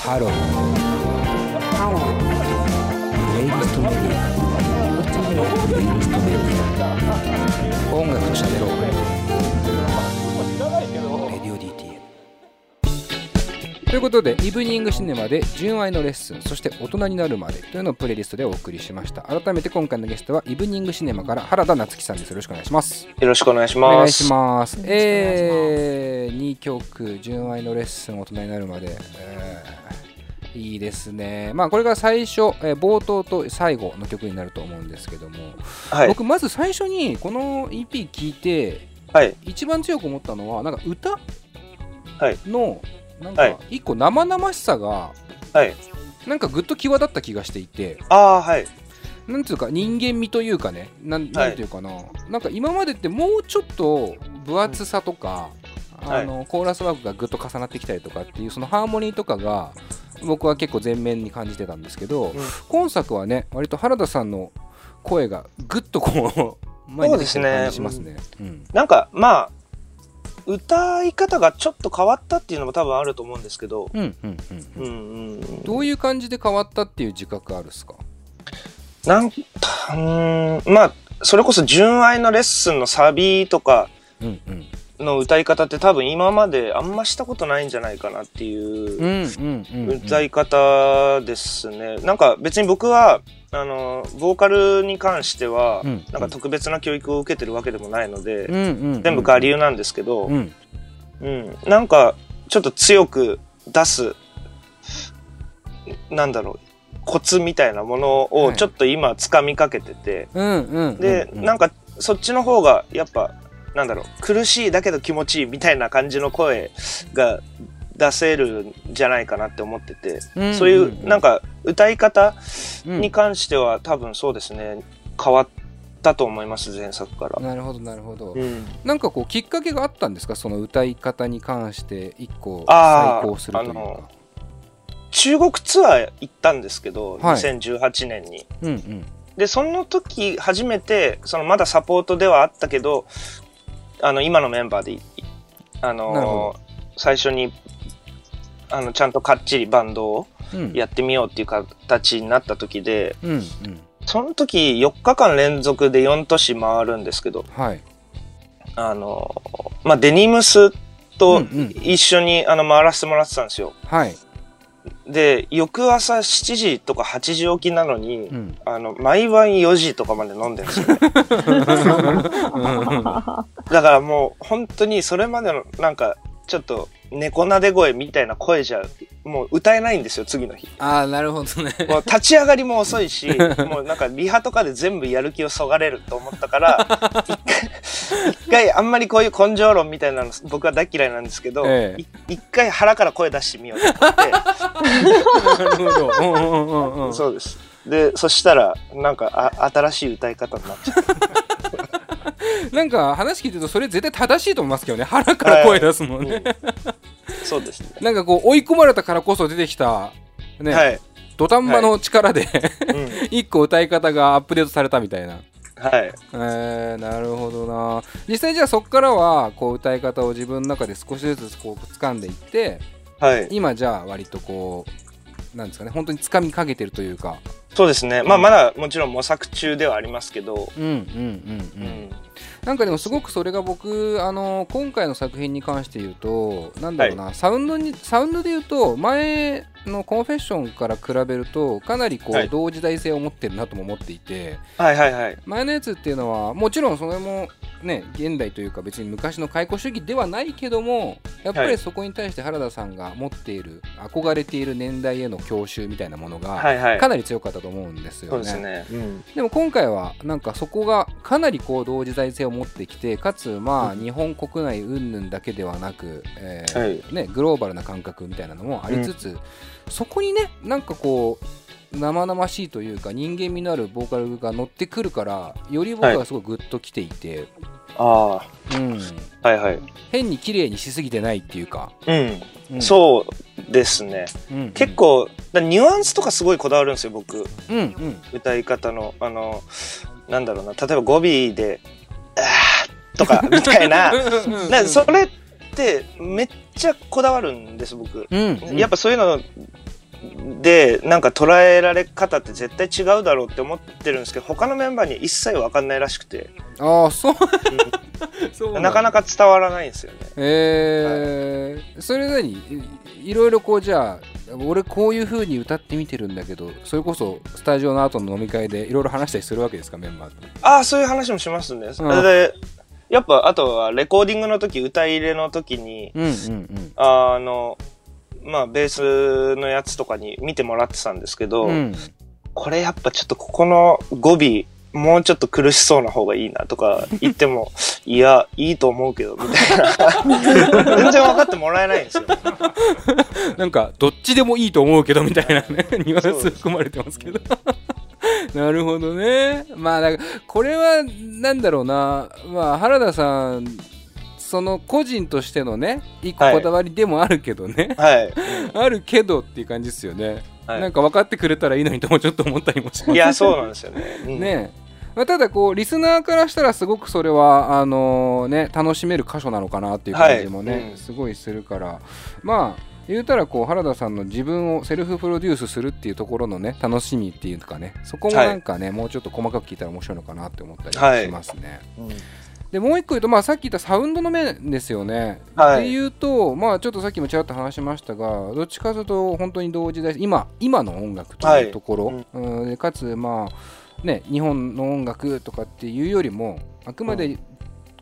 ハローハロープレイリストメディアプレイリストメディア音楽と喋ろうということで evening cinema で純愛のレッスンそして大人になるまでというのをプレイリストでお送りしました改めて今回のゲストは evening cinema から原田夏樹さんですよろしくお願いしますよろしくお願いします。願いします。えー、2曲、純愛のレッスン、大人になるまで、えーいいですね。まあ、これが最初、えー冒頭と最後の曲になると思うんですけども、はい。僕、まず最初にこの EP 聴いて、はい。一番強く思ったのは、なんか歌はいの、なんかはい。一個生々しさが、はい。なんかぐっと際立った気がしていて、ああ、はい。なんていうか人間味というかね、なんはい。なんていうかな、なんか今までってもうちょっと分厚さとか、あのコーラスワークがぐっと重なってきたりとかっていうそのハーモニーとかが僕は結構前面に感じてたんですけど、今作はね割と原田さんの声がぐっとこう前に出てる感じしますね。うん。なんか、まあ、歌い方がちょっと変わったっていうのも多分あると思うんですけど。どういう感じで変わったっていう自覚あるっすか？なんたうーん、まあ、それこそ純愛のレッスンのサビとかうんうんの歌い方って多分今まであんましたことないんじゃないかなっていう歌い方ですね。なんか別に僕は、あの、ボーカルに関しては、うんなんか特別な教育を受けてるわけでもないので、うんうんうん。全部我流なんですけど、うん。うん、なんかちょっと強く出すなんだろうコツみたいなものはい。をちょっと今掴みかけてて、で、うんなんかそっちの方がやっぱなんだろう。苦しいだけど気持ちいいみたいな感じの声が出せるんじゃないかなって思ってて、うん。そういうなんか歌い方うん。に関しては多分そうですね。変わったと思います前作から。なるほどなるほど、うん。なんかこうきっかけがあったんですか？その歌い方に関して一個あー再考するというか。中国ツアー行ったんですけど、はい。2018年に。うんうん。で、その時初めて、そのまだサポートではあったけど、あの、今のメンバーでい、あの最初に、あの、ちゃんとかっちりバンドをうん。やってみようっていう形になった時で、うんうん。その時4日間連続で4都市回るんですけど、はい。あのまあ、デニムスと一緒にあの回らせてもらってたんですよ。はいで、翌朝7時とか8時起きなのに、うんあの、毎晩4時とかまで飲んでるんですよね。だからもう本当にそれまでのなんかちょっと猫なで声みたいな声じゃもう歌えないんですよ、次の日。ああなるほどねもう立ち上がりも遅いし、もうなんかリハとかで全部やる気をそがれると思ったから、一回、あんまりこういう根性論みたいなの僕は大嫌いなんですけど、ええい一回腹から声出してみようと思って、なるほどうんうんうんうんそうです。で、そしたら、なんかあ新しい歌い方になっちゃった。なんか話聞いてるとそれ絶対正しいと思いますけどね腹から声出すもんね、そうですね。なんかこう追い込まれたからこそ出てきたね、はい。土壇場の力で、うん。一個歌い方がアップデートされたみたいなはい。えー、なるほどな実際じゃあそこからはこう歌い方を自分の中で少しずつこう掴んでいってはい。今じゃあ割とこうなんですかね本当に掴みかけてるというかそうですね。まあ、まだもちろん模索中ではありますけど、うんうんうんう、うん。ん。なんかでもすごくそれが僕あの今回の作品に関して言うとなんだろうな、サウンドにサウンドで言うと前のコンフェッションから比べるとかなりこう、はい同時代性を持ってるなとも思っていてはいはいはい。前のやつっていうのはもちろんそれもね現代というか別に昔の解雇主義ではないけどもやっぱはいりそこに対して原田さんが持っている憧れている年代への郷愁みたいなものがはいはい。かなり強かったと思うんですよね。そうですね。うん。でも今回はなんかそこがかなりこう同時代性を持ってきてかつまあ日本国内云々だけではなく、えーはいね、グローバルな感覚みたいなのもありつつ、そこにねなんかこう生々しいというか人間味のあるボーカルが乗ってくるからより僕はすごいグッときていて、あうん、あ。はいはい。変に綺麗にしすぎてないっていうか、うん。うんそうですね。うん結構、だニュアンスとかすごいこだわるんですよ、僕。うんうん歌い方の、あの、なんだろうな。例えば語尾で、あーとか、みたいな。うんなそれってめっちゃこだわるんです、僕。うんうんやっぱそういうのでなんか捉えられ方って絶対違うだろうって思ってるんですけど他のメンバーに一切分かんないらしくて、ああそうそううん。なかなか伝わらないんですよね。えー。それ何？いいろいろこうじゃあ俺こういう風に歌ってみてるんだけどそれこそスタジオの後の飲み会でいろいろ話したりするわけですかメンバーと。ああそういう話もしますね。それでやっぱあとはレコーディングの時歌入れの時にうんうんうん。あのまあベースのやつとかに見てもらってたんですけど、うん。これやっぱちょっとここの語尾もうちょっと苦しそうな方がいいなとか 言ってもいやいいと思うけどみたいな。全然分かってもらえないんですよ。なんかどっちでもいいと思うけどみたいなね ニュアンス含まれてますけど。なるほどね。まあだからこれはなんだろうな。まあ原田さんその個人としてのね一個こだわりでもあるけどね、はい、あるけどっていう感じですよね、はい。なんか分かってくれたらいいのにともちょっと思ったりもします。いやそうなんですよね、うん。ね。まあ、ただこうリスナーからしたらすごくそれはあのね楽しめる箇所なのかなっていう感じもね、はい。うん。すごいするから。まあ言うたらこう原田さんの自分をセルフプロデュースするっていうところのね楽しみっていうかねそこもなんかね、もうちょっと細かく聞いたら面白いのかなって思ったりしますね。うんでもう一個言うと、まあ、さっき言ったサウンドの面ですよね。はい。っていうと、まあ、ちょっとさっきもちらっと話しましたがどっちかというと本当に同時代今今の音楽というところ、はい。うん。でかつ、まあね、日本の音楽とかっていうよりもあくまで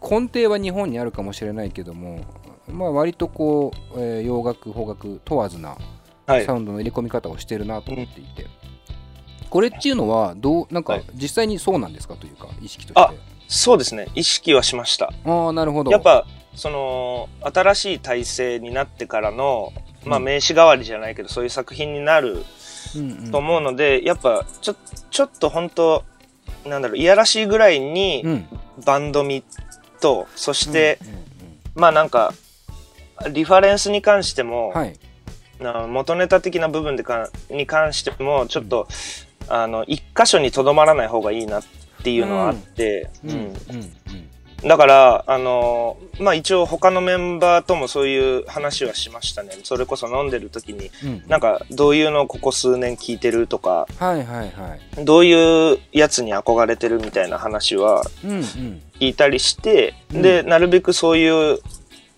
根底は日本にあるかもしれないけども、まあ、割とこう、えー洋楽邦楽問わずなはい。サウンドの入れ込み方をしてるなと思っていて、これっていうのはどうなんかはい。実際にそうなんですかというか意識として。あそうですね。意識はしました。ああなるほど。やっぱその新しい体制になってからの、まあ、うん。名刺代わりじゃないけどそういう作品になるうんうん。と思うので、やっぱちょちょっと本当なんだろういやらしいぐらいにうん。バンドミとそして、うんうんうんまあなんかリファレンスに関しても、はい。な元ネタ的な部分でかに関してもちょっと、あの一箇所にとどまらない方がいいなっていうのはあって、うん。うん。うん。だからあのまあ一応他のメンバーともそういう話はしましたね。それこそ飲んでる時にうん。うんなんかどういうのをここ数年聞いてるとかはいはいはい。どういうやつに憧れてるみたいな話はうんうん。聞いたりして、うん。でなるべくそういう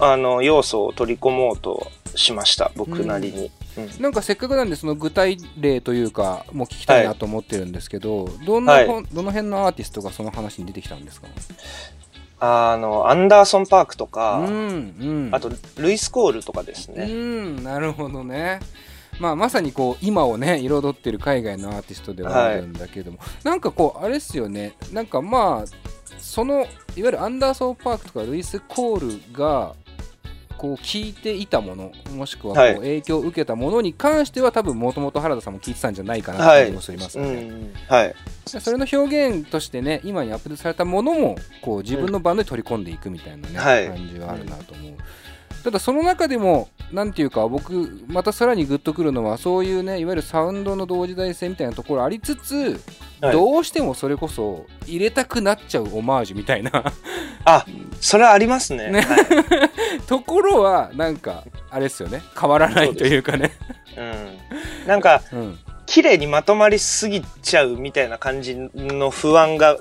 あの要素を取り込もうとしました僕なりに、うん。なんかせっかくなんでその具体例というかもう聞きたいなと思ってるんですけど、どんなほん、どの辺のアーティストがその話に出てきたんですか？あのアンダーソン・パークとうか、んうん。あとルイス・コールとかですうね、んなるほどね。まあまさにこう今をね彩ってる海外のアーティストではあるんだけども、なんかこうあれっすよね。なんかまあそのいわゆるアンダーソン・パークとかルイス・コールがこう聞いていたものもしくはこうはい。影響を受けたものに関しては多分もともと原田さんも聞いてたんじゃないかなって気もしますうよね、ん。はい。それの表現としてね今にアップデートされたものもこう自分のバンドに取り込んでいくみたいなね、はい。感じはあるなと思う、ただその中でもなんていうか僕またさらにグッとくるのはそういうねいわゆるサウンドの同時代性みたいなところありつつ、はい。どうしてもそれこそ入れたくなっちゃうオマージュみたいな。あそれはありますね。ね。はい。ところはなんかあれですよね。変わらないというかね。うん、なんかうん。綺麗にまとまりすぎちゃうみたいな感じの不安がうん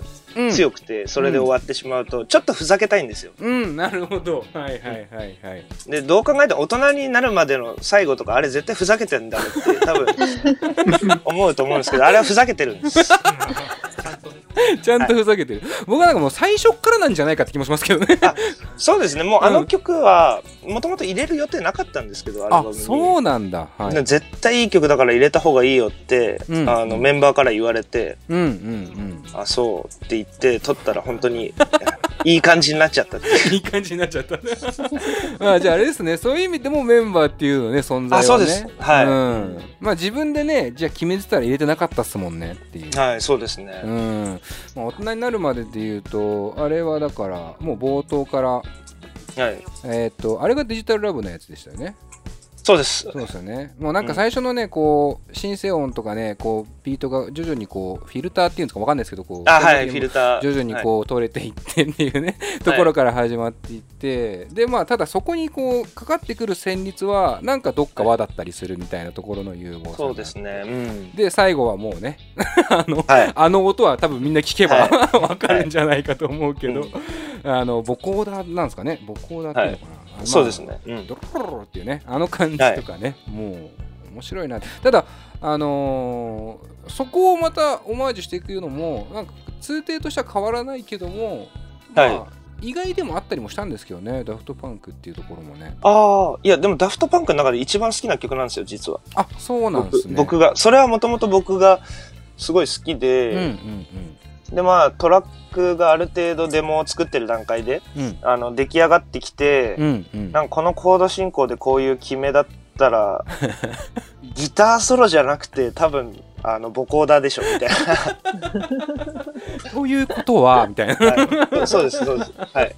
強くて、それで終わってしまうと、ちょっとふざけたいんですよ。うんなるほどはいはいはいはいで、どう考えても大人になるまでの最後とか、あれ絶対ふざけてんだろうって多分 思うと思うんですけど、あれはふざけてるんです。ちゃんとふざけてる、僕はなんかもう最初っからなんじゃないかって気もしますけどね。そうですね、もうあの曲は、もともと入れる予定なかったんですけど、アルバあムに。そうなんだ。はい。で絶対いい曲だから入れた方がいいよって、うん。あのメンバーから言われて、うんうん。あ、そうって言って撮ったら本当に いい感じになっちゃったいいい感じになっちゃった。まあじゃああれですね。そういう意味でもメンバーっていうのね存在はね。あそうです。はい。うん、まあ自分でねじゃあ決めてたら入れてなかったっすもんねっていう。はい、そうですね。うん。まあ、大人になるまでで言うとあれはだからもう冒頭からはい。えーっとあれがデジタルラブのやつでしたよねそうです。そうですよね。もうなんか最初のね、こう、シンセ音とかね、こう、ビートが徐々にこう、フィルターっていうんですかわかんないですけど、こう、あ、はい、フィルター。徐々にこう、取れていってっていうね、ところから始まっていって、で、まあ、ただそこにこう、かかってくる旋律は、なんかどっか和だったりするみたいなところの融合さそうですね。うん。で、最後はもうね、あの、はい。あの音は多分みんな聞けば、は わかるんじゃないかと思うけど、うんあの、ボコーダーなんですかね、ボコーダーっていうのかな？まあそうですね。うん。ドロロロロっていうねあの感じとかね、もう面白いなただあのーそこをまたオマージュしていくのもなんか通底としては変わらないけども、まあは意外でもあったりもしたんですけどねダフトパンクっていうところもねああ、いや、でもダフトパンクの中で一番好きな曲なんですよ、実は。あそうなんですね僕僕が。それはもともと僕がすごい好きうんで、うんで、まあ、トラックがある程度デモを作ってる段階で、うんうんあの、出来上がってきて、うんうんなんかこのコード進行でこういう決めだったら、ギターソロじゃなくて多分、あの、ボコーダーでしょ、みたいということは みたいなな。はい、そうです、そうです。はい。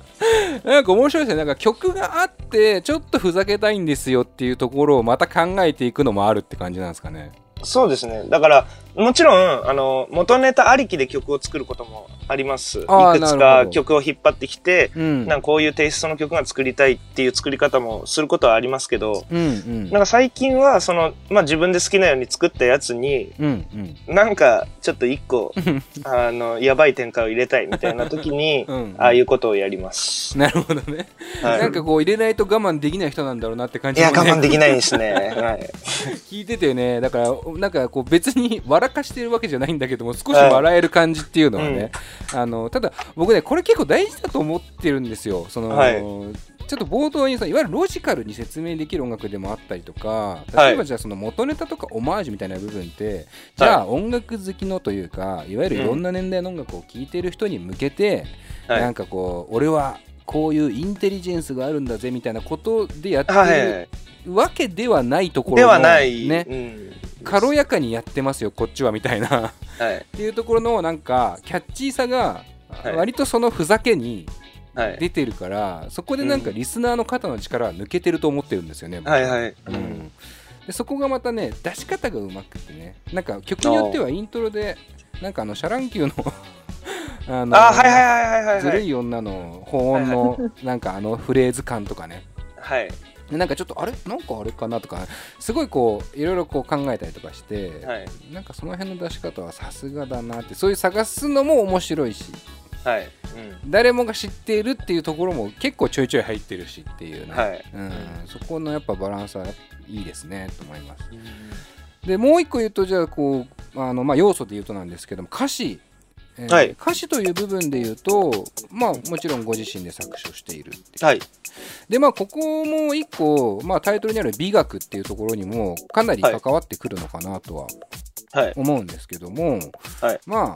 なんか面白いですねなんか曲があってちょっとふざけたいんですよっていうところをまた考えていくのもあるって感じなんですかねそうですね。だから、もちろん、あの、元ネタありきで曲を作ることもあります。いくつか曲を引っ張ってきて、うんなんかこういうテイストの曲が作りたいっていう作り方もすることはありますけど、うんうんなんか最近は、その、まあ、自分で好きなように作ったやつに、うんうんなんかちょっと一個、あの、やばい展開を入れたいみたいな時に、うんああいうことをやります。なるほどね。はいなんかこう入れないと我慢できない人なんだろうなって感いや、じもね我慢できないですね。はい。聞いててね、だから、なんかこう別に笑かしてるわけじゃないんだけども、少し笑える感じっていうのはね、あの、ただ僕ね、これ結構大事だと思ってるんですよ。その、はいちょっと冒頭にさいわゆるロジカルに説明できる音楽でもあったりとか例えばじゃあその元ネタとかオマージュみたいな部分って、じゃあ音楽好きのというかいわゆるいろんな年代の音楽を聴いてる人に向けて、はいなんかこう俺はこういうインテリジェンスがあるんだぜみたいなことでやってはい。るわけではないところでのはない。ねうん。軽やかにやってますよこっちはみたいなはい。っていうところのなんかキャッチーさがはい割とそのふざけにはい。出てるから、そこでなんかリスナーの肩の力は抜けてると思ってるんですよね、僕はいはい。う。ん、でそこがまたね出し方がうまくてねなんか曲によってはイントロでなんかあのシャ乱Q の あのあ、はいはいはいはいはい。ずるい女のホーンのなんかあのフレーズ感とかねはい。でなんかちょっとあれ？なんかあれかなとかすごいこういろいろこう考えたりとかして、はい。なんかその辺の出し方はさすがだなってそういう探すのも面白いし。はい。誰もが知っているっていうところも結構ちょいちょい入ってるしっていうね、はい。うん、そこのやっぱバランスはいいですねと思います。でもう一個言うとじゃあこうあの、まあ、要素で言うとなんですけども歌詞、えーはい歌詞という部分で言うとまあもちろんご自身で作詞をしているっていうはい。でまあここも一個、まあ、タイトルにある美学っていうところにもかなり関わってくるのかなとははい。思うんですけども、はいまあ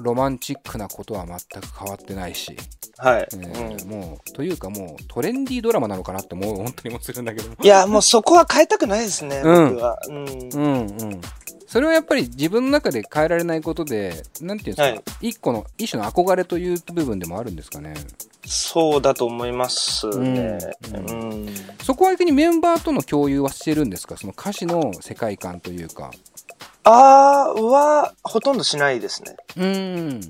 ロマンチックなことは全く変わってないし、はい。えーもうというかもうトレンディードラマなのかなって思う本当にもするんだけどもいや、もうそこは変えたくないですね、うん僕は。うん。うんうんそれはやっぱり自分の中で変えられないことでなんていうんですか、はい。一個の一種の憧れという部分でもあるんですかね？そうだと思いますね。ううん。ん。そこは逆にメンバーとの共有はしてるんですか？その歌詞の世界観というかあーは、ほとんどしないですね。うん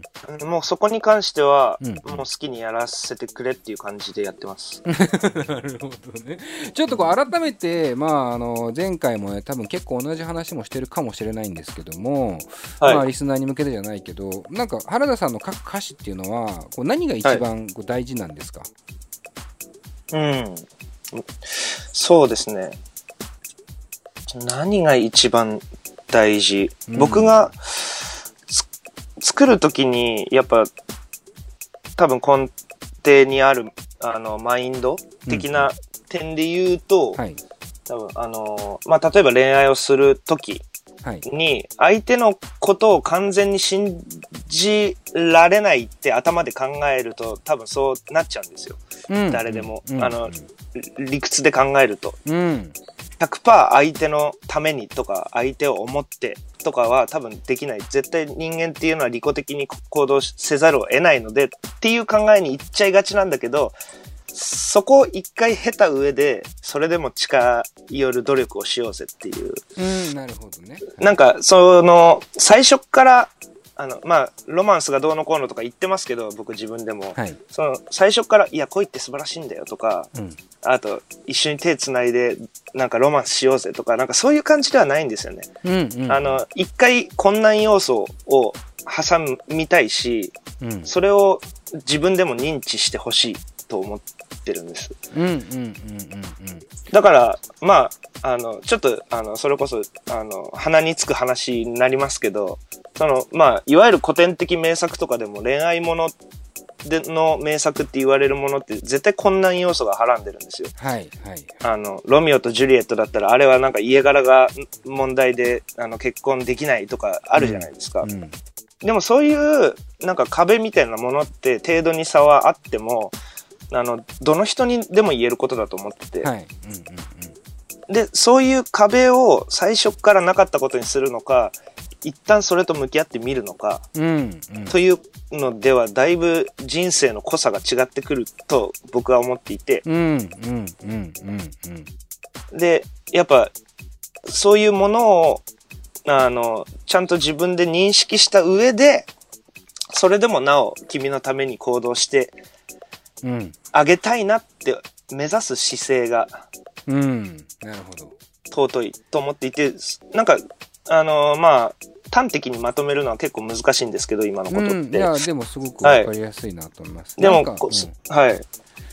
うんもうそこに関しては、うんもう好きにやらせてくれっていう感じでやってます。なるほどね。ちょっとこう改めて、まあ、あの前回もね多分結構同じ話もしてるかもしれないんですけども、はい。まあ、リスナーに向けてじゃないけどなんか原田さんの書く歌詞っていうのはこう何が一番こう大事なんですか、うん。そうですね。何が一番大事、うん。僕がつ作るときに、やっぱ、多分根底にある、あの、マインド的な点で言うと、はい。多分、あの、まあ、例えば恋愛をするときはいに、相手のことを完全に信じられないって頭で考えると、多分そうなっちゃうんですよ。うん誰でもうんあの理屈で考えると。うん100%相手のためにとか、相手を思ってとかは多分できない。絶対人間っていうのは利己的に行動せざるを得ないのでっていう考えにいっちゃいがちなんだけど、そこを一回経た上で、それでも近寄る努力をしようぜっていう。うん、なるほどね。なんか、その、最初から、あの、まあ、ロマンスがどうのこうのとか言ってますけど、僕自分でも。はい。その、最初から、いや、恋って素晴らしいんだよとか、うん。あと、一緒に手つないで、なんかロマンスしようぜとか、なんかそういう感じではないんですよね。うん、うん。あ、の、一回困難要素を挟みたいし、うん。それを自分でも認知してほしいと思ってるんです。うん、うん、うん、うん、だから、まあ、あの、ちょっと、あの、それこそ、あの、鼻につく話になりますけど、その、まあ、いわゆる古典的名作とかでも恋愛ものでの名作って言われるものって絶対困難要素がはらんでるんですよ。はい、はい。あの、ロミオとジュリエットだったら、あれはなんか家柄が問題で、あの、結婚できないとかあるじゃないですか。うん。でもそういう、なんか壁みたいなものって程度に差はあっても、あの、どの人にでも言えることだと思ってて、はい。うん、うん、で、そういう壁を最初からなかったことにするのか、一旦それと向き合ってみるのか、うん。うん、うん。というのでは、だいぶ人生の濃さが違ってくると僕は思っていて、うん、うん、うん、うん、うん。で、やっぱ、そういうものを、あの、ちゃんと自分で認識した上で、それでもなお君のために行動してうん。あげたいなって目指す姿勢がうん。なるほど。尊いと思っていて、なんか、あのまあ、端的にまとめるのは結構難しいんですけど、今のことって。うん、いや、でもすごくわかりやすいなと思います。でも、なんかこうんはい。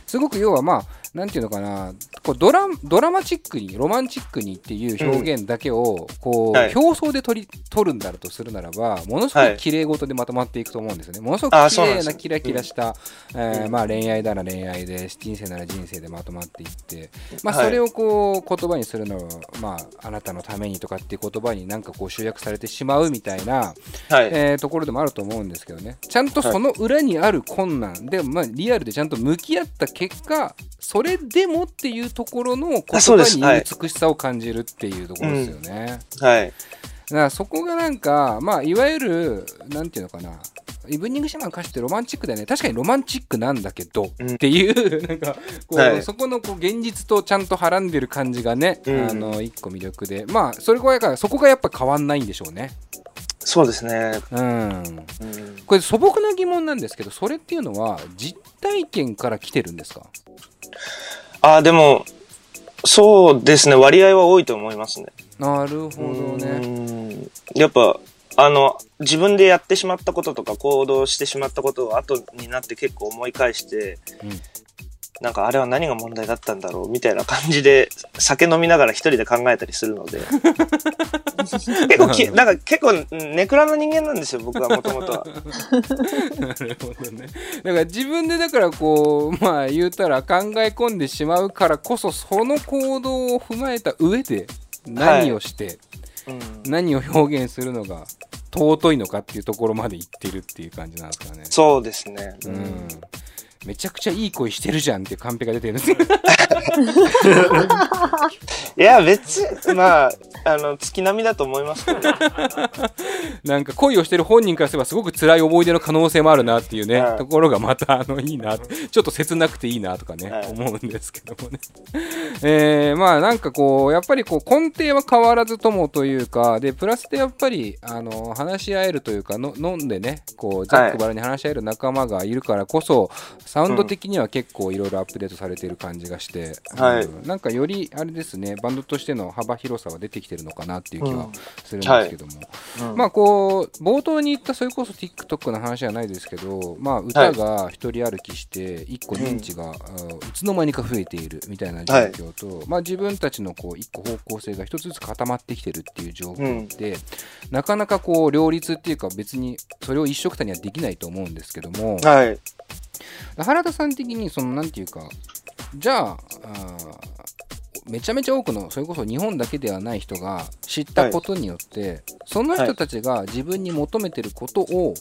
すごく要はまあ、なんていうのかな、こうドラドラマチックに、ロマンチックにっていう表現だけを、こう、はい。表層で取り取るんだろうとするならば、ものすごはい。く綺麗事でまとまっていくと思うんですよね。ものすごく綺麗なキラキラした、えまあ恋愛なら恋愛で、人生なら人生でまとまっていって、まあはい。それをこう言葉にするのは、まああなたのためにとかっていう言葉になんかこう集約されてしまうみたいな、はい。えーところでもあると思うんですけどね。ちゃんとその裏にある困難、で、まあ、リアルでちゃんと向き合った結果それでもっていうところの言葉に美しさを感じるっていうところですよね、はい。だからそこがなんかまあいわゆるなんていうのかな。イブニングシャマンの歌詞ってロマンチックだよね。確かにロマンチックなんだけど、うん。っていうなんかこう、はい。そこのこう現実とちゃんとはらんでる感じがね、うん。あの一個魅力で。まあそれがからそこがやっぱ変わんないんでしょうねそうですね。うんうんこれ素朴な疑問なんですけどそれっていうのは実体験から来てるんですか？あ、でも、そうですね。割合は多いと思いますね。なるほどねうんやっぱ、あの、自分でやってしまったこととか行動してしまったことを後になって結構思い返して、うんなんかあれは何が問題だったんだろうみたいな感じで酒飲みながら一人で考えたりするので。結構き、なんか結構ネクラな人間なんですよ、僕はもともとは。なるほどねだから自分でだからこうまあ言うたら考え込んでしまうからこそその行動を踏まえた上で何をして、うん何を表現するのが尊いのかっていうところまでいってるっていう感じなんですかねそうですね。うんめちゃくちゃいい声してるじゃんっていうカンペが出てるんですよいや、別に、まあ、あの、月並みだと思いますけど、なんか恋をしてる本人からすればすごく辛い思い出の可能性もあるなっていうね、はい。ところがまたあのいいな ちょっと切なくていいなとかね、はい。思うんですけどもね。えー、まあなんかこうやっぱりこう根底は変わらずともというかでプラスでやっぱりあの話し合えるというかの飲んでねこうざっくばらんに話し合える仲間がいるからこそ、サウンド的には結構いろいろアップデートされている感じがして、はい。うん。なんかよりあれですねバンドとしての幅広さは出てきてるのかなっていう気はうん。するんですけども、うん。まあこう冒頭に言ったそれこそ TikTok の話じゃないですけど、まあ、歌が一人歩きして一個認知が、あいつの間にか増えているみたいな状況と、まあ、自分たちのこう一個方向性が一つずつ固まってきてるっていう状況で、なかなかこう両立っていうか別にそれを一緒くたにはできないと思うんですけども、はい。原田さん的にそのなんていうかじゃああーめちゃめちゃ多くのそれこそ日本だけではない人が知ったことによって、その人たちが自分に求めてることを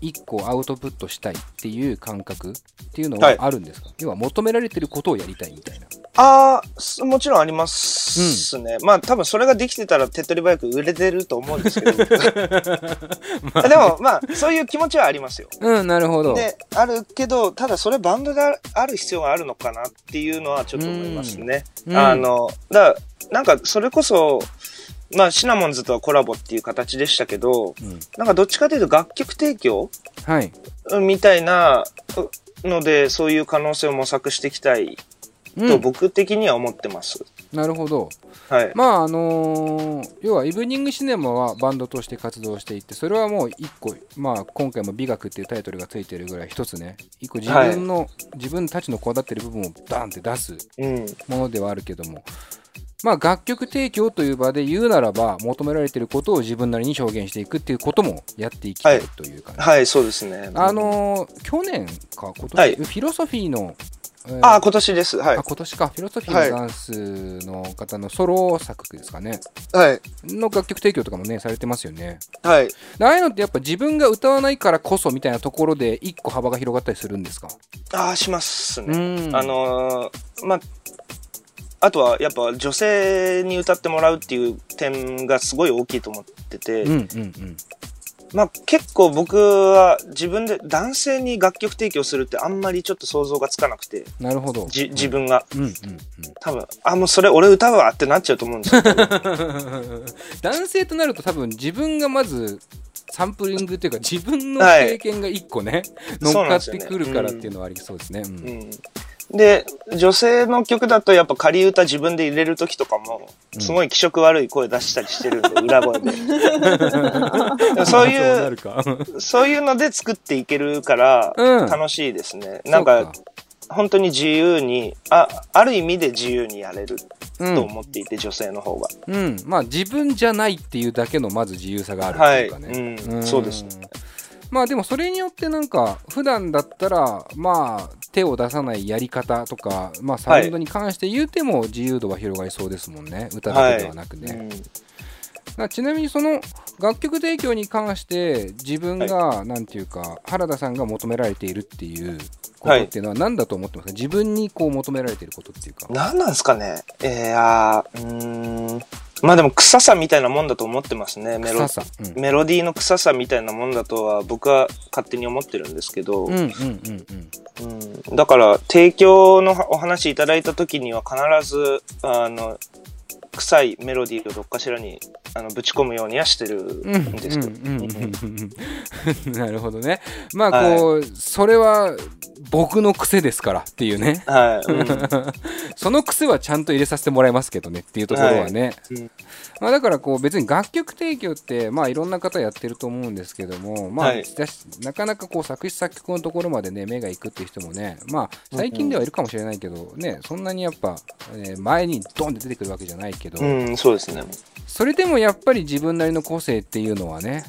一個アウトプットしたいっていう感覚っていうのはあるんですか、要は求められてることをやりたいみたいな。ああ、もちろんありますね。まあ多分それができてたら手っ取り早く売れてると思うんですけど。でもまあそういう気持ちはありますよ。うん、なるほど。で、あるけど、ただそれバンドである必要があるのかなっていうのはちょっと思いますね。うんあの、だからなんかそれこそ、まあシナモンズとはコラボっていう形でしたけど、うんなんかどっちかというと楽曲提供はい。みたいなので、そういう可能性を模索していきたいうん、と僕的には思ってます。なるほど。はい。まああのー要はイブニングシネマはバンドとして活動していてそれはもう一個、まあ、今回も「美学」っていうタイトルがついてるぐらい一つね一個自分の、自分たちのこだわってる部分をダンって出すうん。ものではあるけどもまあ楽曲提供という場で言うならば求められていることを自分なりに表現していくっていうこともやっていきたいという感じ、はい、そうですね。あのー去年か今年、はいフィロソフィーの、えーあ、今年です。はいあ。今年かフィロソフィーのダンスの方のソロ作ですかね、はい。の楽曲提供とかもねされてますよねはい。でああいうのってやっぱ自分が歌わないからこそみたいなところで一個幅が広がったりするんですか？ああ、しますうね。んあのーまあ、あとはやっぱ女性に歌ってもらうっていう点がすごい大きいと思ってて、うんうんうん。まあ結構僕は自分で男性に楽曲提供するってあんまりちょっと想像がつかなくて、なるほど。じ自分が。うんうんうん。多分、あ、もうそれ俺歌うわってなっちゃうと思うんですよ。男性となると多分自分がまずサンプリングというか自分の経験が一個ね、乗っかってくるからっていうのはありそうですね。うん。うんで、女性の曲だとやっぱ仮歌自分で入れる時とかも、すごい気色悪い声出したりしてるんで、裏声で。そういう。そういうので作っていけるから、うん楽しいですね。なんか、本当に自由に、あ、ある意味で自由にやれるうんと思っていて、女性の方が。うん、まあ自分じゃないっていうだけのまず自由さがあるはい。っていうかね。うん、そうですね。まあでもそれによってなんか普段だったらまあ手を出さないやり方とかまあサウンドに関して言うても自由度は広がりそうですもんね。歌だけではなくね、うん。だからちなみにその楽曲提供に関して自分がなんていうか原田さんが求められているっていうことっていうのは何だと思ってます？か自分にこう求められていることっていうか。何なんですかね？えー、あーうーん。まあでも臭さみたいなもんだと思ってますね。メロうん、メロディーの臭さみたいなもんだとは僕は勝手に思ってるんですけど、うんうんうんうん。うん。だから提供のお話いただいた時には必ずあの臭いメロディーをどっかしらにあのぶち込むようにはしてるうんんですけど、なるほどね。まあこう、それは僕の癖ですからっていうね。はい、うん。その癖はちゃんと入れさせてもらいますけどねっていうところはね、うん。まあ、だからこう別に楽曲提供ってまあいろんな方やってると思うんですけども、まあなかなかこう作詞作曲のところまでね目が行くっていう人もねまあ最近ではいるかもしれないけどねそんなにやっぱ、えー前にドンって出てくるわけじゃないけど、うん、そうですね。それでもやっぱり自分なりの個性っていうのはね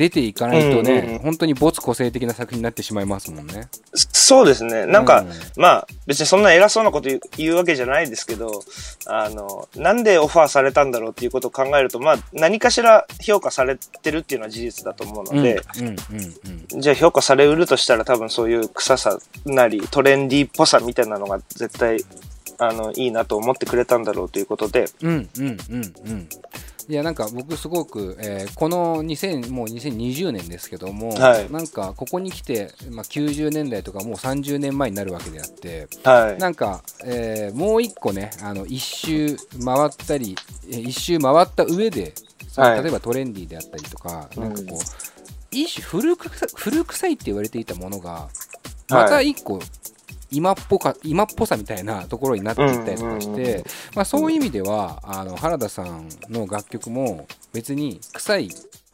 出ていかないとね、うんうんうん本当に没個性的な作品になってしまいますもんね。そうですね。なんか、うんまあ別にそんな偉そうなこと言うわけじゃないですけど、あの、なんでオファーされたんだろうっていうことを考えると、まあ何かしら評価されてるっていうのは事実だと思うので、じゃあ評価されうるとしたら多分そういう臭さなりトレンディーっぽさみたいなのが絶対あのいいなと思ってくれたんだろうということで、うんうんうんうん。いやなんか僕すごく、えーこの2000もう2020年ですけども、はい。なんかここに来て、まあ、90年代とかもう30年前になるわけであってはい。なんか、えーもう一個ねあの一周回ったりえー一周回った上で、はい。例えばトレンディーであったりとか、うん。なんかこう一種古くさ古臭いって言われていたものがまた一個、今っぽか今っぽさみたいなところになっていったりとかして、まあ、そういう意味ではあの原田さんの楽曲も別に臭い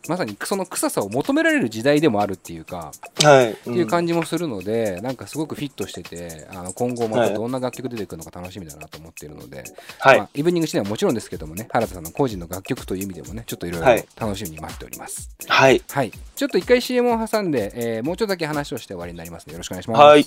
まさにその臭さを求められる時代でもあるっていうか、はい。っていう感じもするのでなんかすごくフィットしててあの今後またどんな楽曲出てくるのか楽しみだなと思っているので、はい。まあ、イブニングシネはもちろんですけどもね原田さんの個人の楽曲という意味でもねちょっといろいろはい楽しみに待っております。はい。はい、ちょっと一回 CM を挟んで、えーもうちょっとだけ話をして終わりになりますのでよろしくお願いします。はい。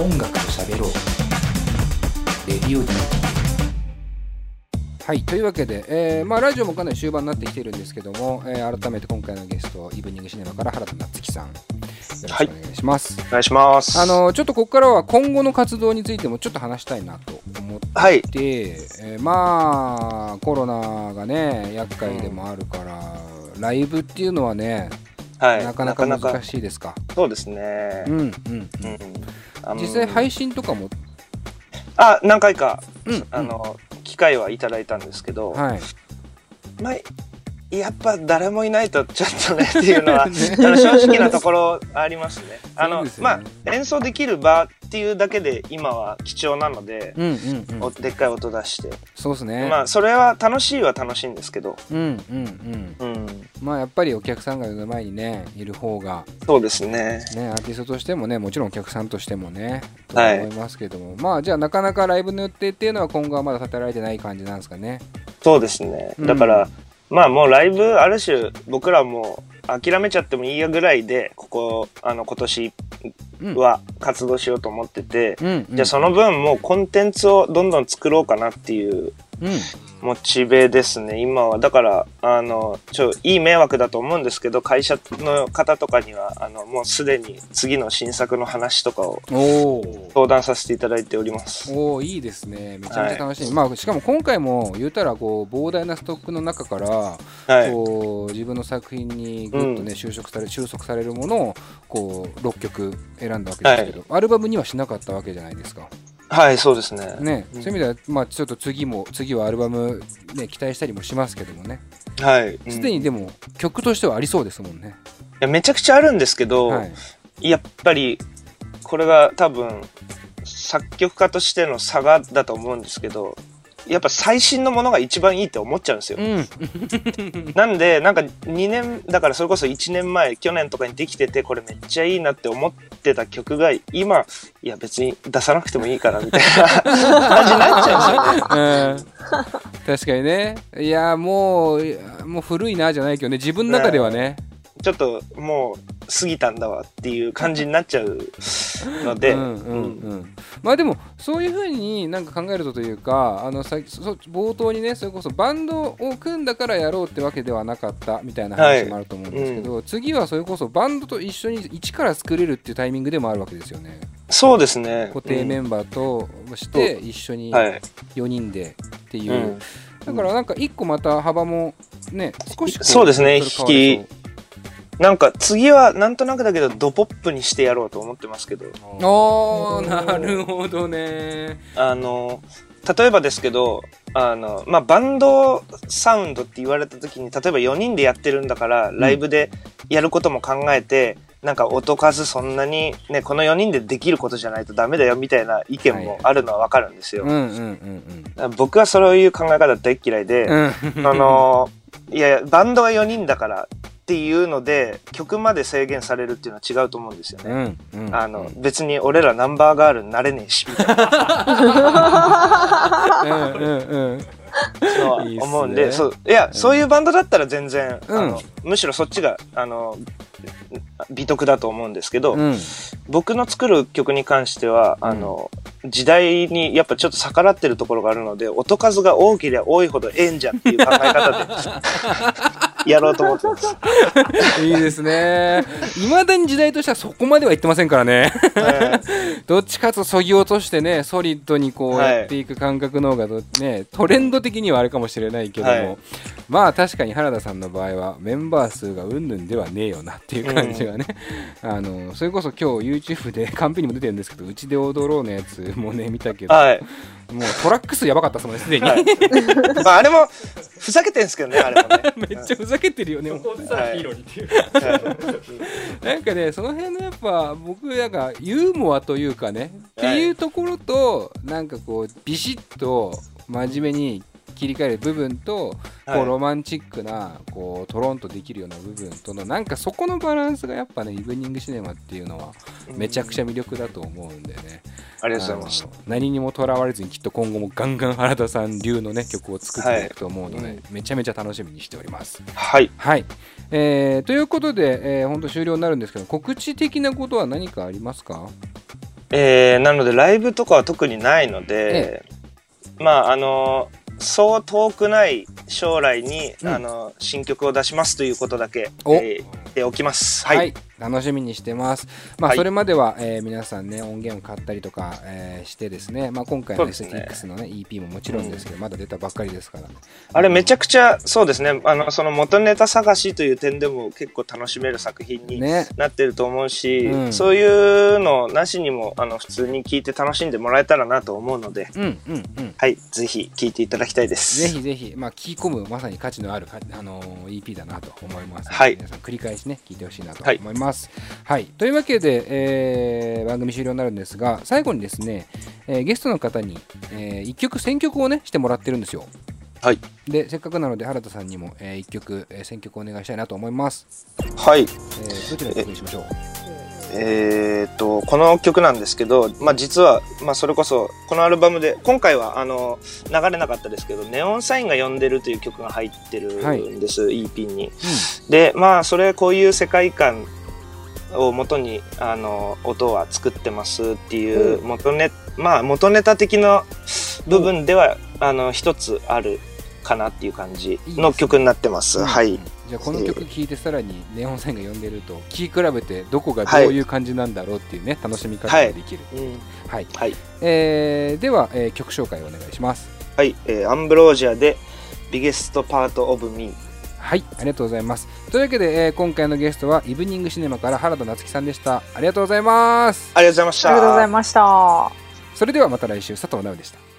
音楽と喋ろうレディオ D はいというわけで、えーまあ、ラジオもかなり終盤になってきてるんですけども、えー改めて今回のゲストイブニングシネマから原田夏樹さんよろしくお願いします、お願いします。あのちょっとここからは今後の活動についてもちょっと話したいなと思ってはい。えーまあコロナがね厄介でもあるから、ライブっていうのはね、はい。なかなか難しいですか？そうですねう。んうんうん。実際配信とかも、あ、何回か、うんあの、機会はいただいたんですけど、はいまあ、やっぱ誰もいないとちょっとねっていうのは、ね。あの正直なところありますね。あの、そうですよまね。あ、演奏できる場っていうだけで今は貴重なので、うんうんうん。おでっかい音出して、そうですね、まあ、それは楽しいは楽しいんですけど、うんうんうん。うん、まあやっぱりお客さんが目の前にねいる方がそうですね。ねアーティストとしてもねもちろんお客さんとしてもねとはい。思いますけども、まあじゃあなかなかライブの予定っていうのは今後はまだ立てられてない感じなんですかね。そうですね。うんだから、まあもうライブ、ある種、僕らも諦めちゃってもいいやぐらいで、ここ、あの、今年うん。は活動しようと思ってて、うん、うん、じゃあその分もうコンテンツをどんどん作ろうかなっていううんモチベですね、今は。だから、あの、ちょ、いい迷惑だと思うんですけど、会社の方とかには、あの、もうすでに次の新作の話とかを相談させていただいております。おーいいですね。めちゃめちゃ楽しい、まあしかも今回も言うたらこう膨大なストックの中から、はい。こう自分の作品にぐっとね、うん。収束され収束されるものをこう6曲選んだわけですけど、アルバムにはしなかったわけじゃないですかはい、そうですね。ね、うん。そういう意味ではまあちょっと次も次はアルバムね期待したりもしますけどもね。はい。うん。すでにでも曲としてはありそうですもんね、いやめちゃくちゃあるんですけど、はい。やっぱり、これが多分、作曲家としての差がだと思うんですけど、やっぱ最新のものが一番いいって思っちゃうんですよ。うん。なんで、なんか2年、だからそれこそ1年前、去年とかにできてて、これめっちゃいいなって思ってた曲が、今、いや別に出さなくてもいいかな、みたいな。感じになっちゃうんですよね。う ん確かにね。いやもうもう古いなじゃないけどね。自分の中ではね、ちょっともう過ぎたんだわっていう感じになっちゃうので、うんうんうん、まあでもそういうふうになんか考えるとというかあのさそ冒頭にねそれこそバンドを組んだからやろうってわけではなかったみたいな話もあると思うんですけど、次はそれこそバンドと一緒に一から作れるっていうタイミングでもあるわけですよね。そうですね。固定メンバーとして一緒にはい。4人でっていう、うん。だからなんか一個また幅もね少しこそうですね。それ変わりなんか次はなんとなくだけどドポップにしてやろうと思ってますけど、おーなるほどね。あの、例えばですけど、あの、まあ、バンドサウンドって言われた時に、例えば4人でやってるんだから、ライブでやることも考えて、なんか音数そんなに、ね、この4人でできることじゃないとダメだよみたいな意見もあるのはわかるんですよ。うんうんうん。僕はそういう考え方大っ嫌いで、うん。あの、いやいや、バンドが4人だからっていうので、曲まで制限されるっていうのは違うと思うんですよね。うんうんあの、別に俺らナンバーガールになれねえし、みたいな。うんうんうん。のはいいね思うんで、そう、いや、そういうバンドだったら全然、うんあの、むしろそっちが、あの、美徳だと思うんですけど、うん。僕の作る曲に関しては、あの、時代にやっぱちょっと逆らってるところがあるので、音数が多ければ多いほどええんじゃんっていう考え方で、やろうと思ってます。いいですね。いまだに時代としてはそこまでは言ってませんからね。はい。どっちかとそぎ落としてねソリッドにこうはいやっていく感覚の方がどねトレンド的にはあれかもしれないけども、はい。まあ確かに原田さんの場合はメンバー数がうんぬんではねえよなっていう感じがね、あのそれこそ今日 YouTube でカンペにも出てるんですけど「うちで踊ろう」のやつもね見たけど、はい。もうトラック数やばかったですもんねすでに、はい。まあ、あれも、ふざけてんすけどね、あれもね。めっちゃふざざけてるよねそこでさはいヒーローにってい。うはい。なんかねその辺のやっぱ僕なんかユーモアというかね、っていうところとなんかこうビシッと真面目に切り替える部分と、こはい。うロマンチックなこうトロンとできるような部分とのなんかそこのバランスがやっぱねイブニングシネマっていうのはめちゃくちゃ魅力だと思うんでね、ありがとうございます。何にもとらわれずにきっと今後もガンガン原田さん流のね曲を作っていくと思うので、はい。うんめちゃめちゃ楽しみにしております。はい。はい、えーということで、えー、本当終了になるんですけど告知的なことは何かありますか？えーなのでライブとかは特にないので、まああのそう遠くない将来に、うん。あの新曲を出しますということだけ、お。えー言っておきます。は、はいい、楽しみにしてます。まあ、はいそれまでは、えー皆さんね、音源を買ったりとか、えーしてですね、まあ、今回のそうですね STX のね、EP ももちろんですけど、まだ出たばっかりですから。あれめちゃくくちゃそうですねあのその元ネタ探しという点でも結構楽しめる作品にね、なってると思うし、うんそういうのなしにもあの普通に聞いて楽しんでもらえたらなと思うので、うんうんうん。はい、ぜひ聞いていただきたいです。ぜひぜひ、まあ、聞き込むまさに価値のあるか、あのー EP だなと思いますので、はい皆さん繰り返しね聞いてほしいなとはい思います。はい、というわけで、えー番組終了になるんですが最後にですね、えーゲストの方に、え1曲選曲をねしてもらってるんですよ。はい。でせっかくなので原田さんにも、え1曲、えー選曲お願いしたいなと思います。はいえーどちらの曲にしましょう？えー、とこの曲なんですけど、まあ、実は、まあ、それこそこのアルバムで今回はあの流れなかったですけど「ネオンサインが呼んでる」という曲が入ってるんです、EP に。でまあそれこういう世界観を元にあの音は作ってますっていう元ネ,、まあ、元ネタ的な部分ではあの一つあるかなっていう感じの曲になってます。うん。はい、うんじゃあこの曲聴いてさらにネオンサインが呼んでると聴き比べてどこがどういう感じなんだろうっていうね、楽しみ方ができる。うん。はい、はい。えーでは、えー曲紹介をお願いします。はい。えーアンブロージアで「ビゲストパートオブミーはい、ありがとうございます。というわけで、えー今回のゲストはイブニングシネマから原田夏樹さんでした。ありがとうございます。ありがとうございました。ありがとうございました。それではまた来週、佐藤直でした。